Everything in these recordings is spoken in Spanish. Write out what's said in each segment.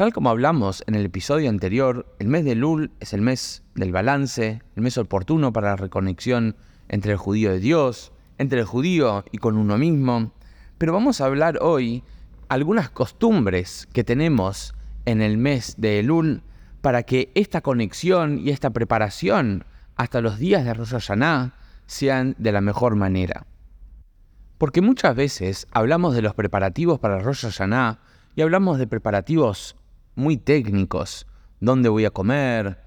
Tal como hablamos en el episodio anterior, el mes de Lul es el mes del balance, el mes oportuno para la reconexión entre el judío de Dios, entre el judío y con uno mismo. Pero vamos a hablar hoy algunas costumbres que tenemos en el mes de Elul para que esta conexión y esta preparación hasta los días de Rosh Hashanah sean de la mejor manera. Porque muchas veces hablamos de los preparativos para Rosh Hashanah y hablamos de preparativos muy técnicos. ¿Dónde voy a comer?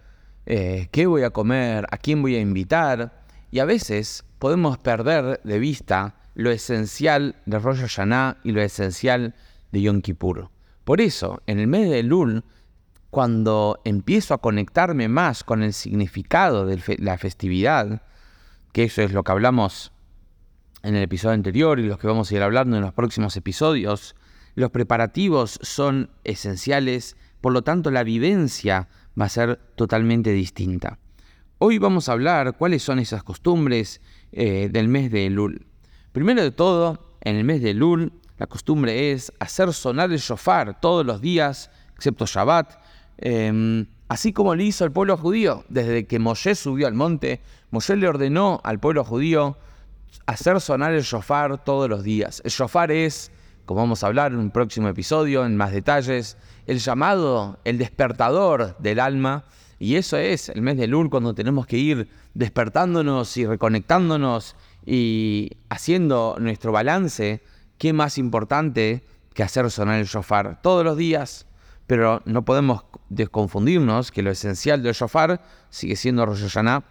Eh, ¿Qué voy a comer? ¿A quién voy a invitar? Y a veces podemos perder de vista lo esencial de Rosh Hashanah y lo esencial de Yom Kippur. Por eso, en el mes de Lul, cuando empiezo a conectarme más con el significado de la festividad, que eso es lo que hablamos en el episodio anterior y los que vamos a ir hablando en los próximos episodios, los preparativos son esenciales, por lo tanto la vivencia va a ser totalmente distinta. Hoy vamos a hablar cuáles son esas costumbres eh, del mes de Lul. Primero de todo, en el mes de Lul, la costumbre es hacer sonar el shofar todos los días, excepto Shabbat, Em, así como lo hizo el pueblo judío, desde que Moshe subió al monte, Moshe le ordenó al pueblo judío hacer sonar el shofar todos los días. El shofar es, como vamos a hablar en un próximo episodio, en más detalles, el llamado, el despertador del alma. Y eso es el mes de Lul cuando tenemos que ir despertándonos y reconectándonos y haciendo nuestro balance. ¿Qué más importante que hacer sonar el shofar todos los días? pero no podemos desconfundirnos que lo esencial del shofar sigue siendo Rosh Hashanah.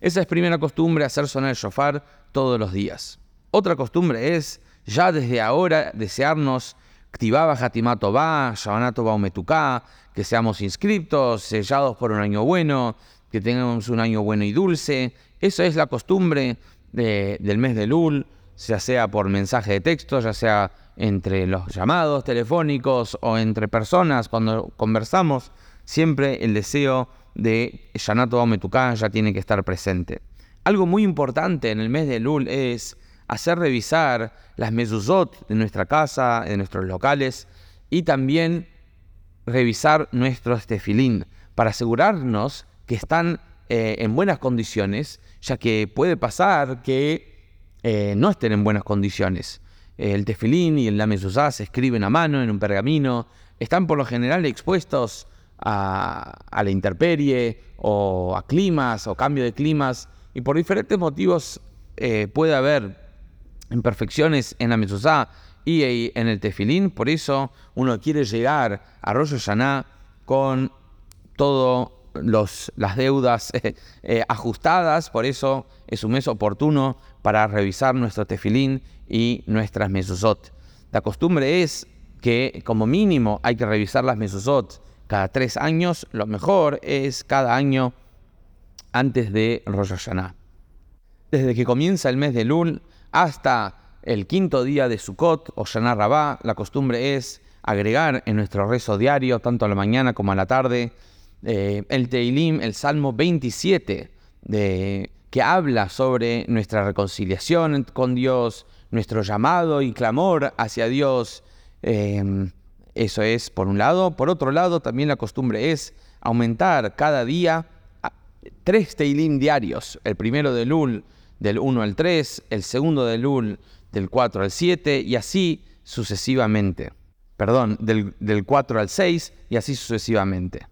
Esa es primera costumbre, hacer sonar el shofar todos los días. Otra costumbre es ya desde ahora desearnos Ktibaba Hatimato Ba, Shabanato Baumetuká, que seamos inscriptos, sellados por un año bueno, que tengamos un año bueno y dulce. Eso es la costumbre del mes de Lul, ya sea por mensaje de texto, ya sea entre los llamados telefónicos o entre personas cuando conversamos, siempre el deseo de Yanato Bametuká ya tiene que estar presente. Algo muy importante en el mes de Lul es hacer revisar las mezuzot de nuestra casa, de nuestros locales y también revisar nuestros tefilín para asegurarnos que están eh, en buenas condiciones, ya que puede pasar que eh, no estén en buenas condiciones. El tefilín y el lame se escriben a mano en un pergamino, están por lo general expuestos a, la intemperie o a climas o cambio de climas y por diferentes motivos eh, puede haber imperfecciones en la mezuzá y en el tefilín, por eso uno quiere llegar a Rosh Hashanah con todas las deudas eh, ajustadas, por eso es un mes oportuno para revisar nuestro tefilín y nuestras mesuzot. La costumbre es que como mínimo hay que revisar las mesuzot cada tres años, lo mejor es cada año antes de Rosh Hashanah. Desde que comienza el mes de Lul hasta el quinto día de Sukkot o Shana Rabá, la costumbre es agregar en nuestro rezo diario, tanto a la mañana como a la tarde, eh, el Teilim, el Salmo 27, de, que habla sobre nuestra reconciliación con Dios, nuestro llamado y clamor hacia Dios. Em, eso es por un lado. Por otro lado, también la costumbre es aumentar cada día tres Teilim diarios. El primero de Lul del 1 al 3, el segundo de Lul del 4 al 7 y así sucesivamente. Perdón, del, del 4 al 6 y así sucesivamente.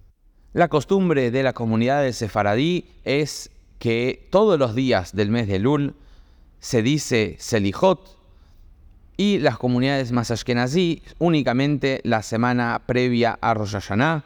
La costumbre de la comunidad de Sefaradí es que todos los días del mes de Lul se dice Selijot y las comunidades más ashkenazí únicamente la semana previa a Rosh Hashanah.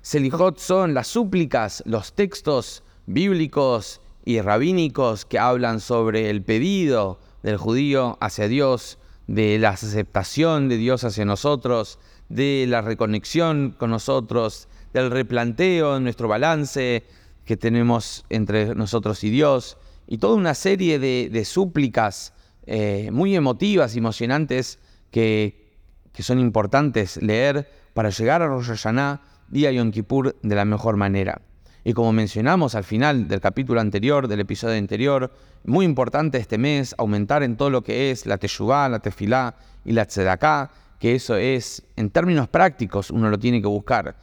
Selijot son las súplicas, los textos bíblicos y rabínicos que hablan sobre el pedido del judío hacia Dios, de la aceptación de Dios hacia nosotros, de la reconexión con nosotros, del replanteo en nuestro balance que tenemos entre nosotros y Dios y toda una serie de, súplicas eh, muy emotivas y emocionantes que, que, son importantes leer para llegar a Rosh Hashanah, día Yom Kippur, de la mejor manera. Y como mencionamos al final del capítulo anterior, del episodio anterior, muy importante este mes aumentar en todo lo que es la Teshuvah, la Tefilá y la Tzedaká, que eso es, en términos prácticos, uno lo tiene que buscar.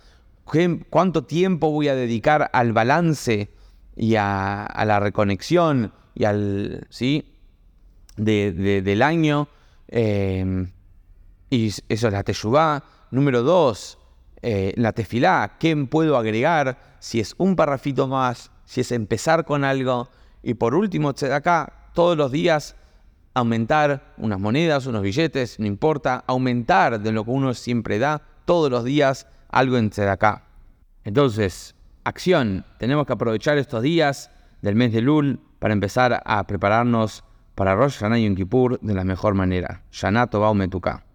¿Cuánto tiempo voy a dedicar al balance y a, la reconexión y al, ¿sí? del año? Em, y eso es la teshuvá. Número dos, eh, la tefilá. ¿Qué puedo agregar? Si es un parrafito más, si es empezar con algo. Y por último, acá, todos los días aumentar unas monedas, unos billetes, no importa, aumentar de lo que uno siempre da todos los días algo en acá. Entonces, acción, tenemos que aprovechar estos días del mes de Lul para empezar a prepararnos para Rosh Hashanah y Yom Kippur de la mejor manera. Shanato Baumetuka.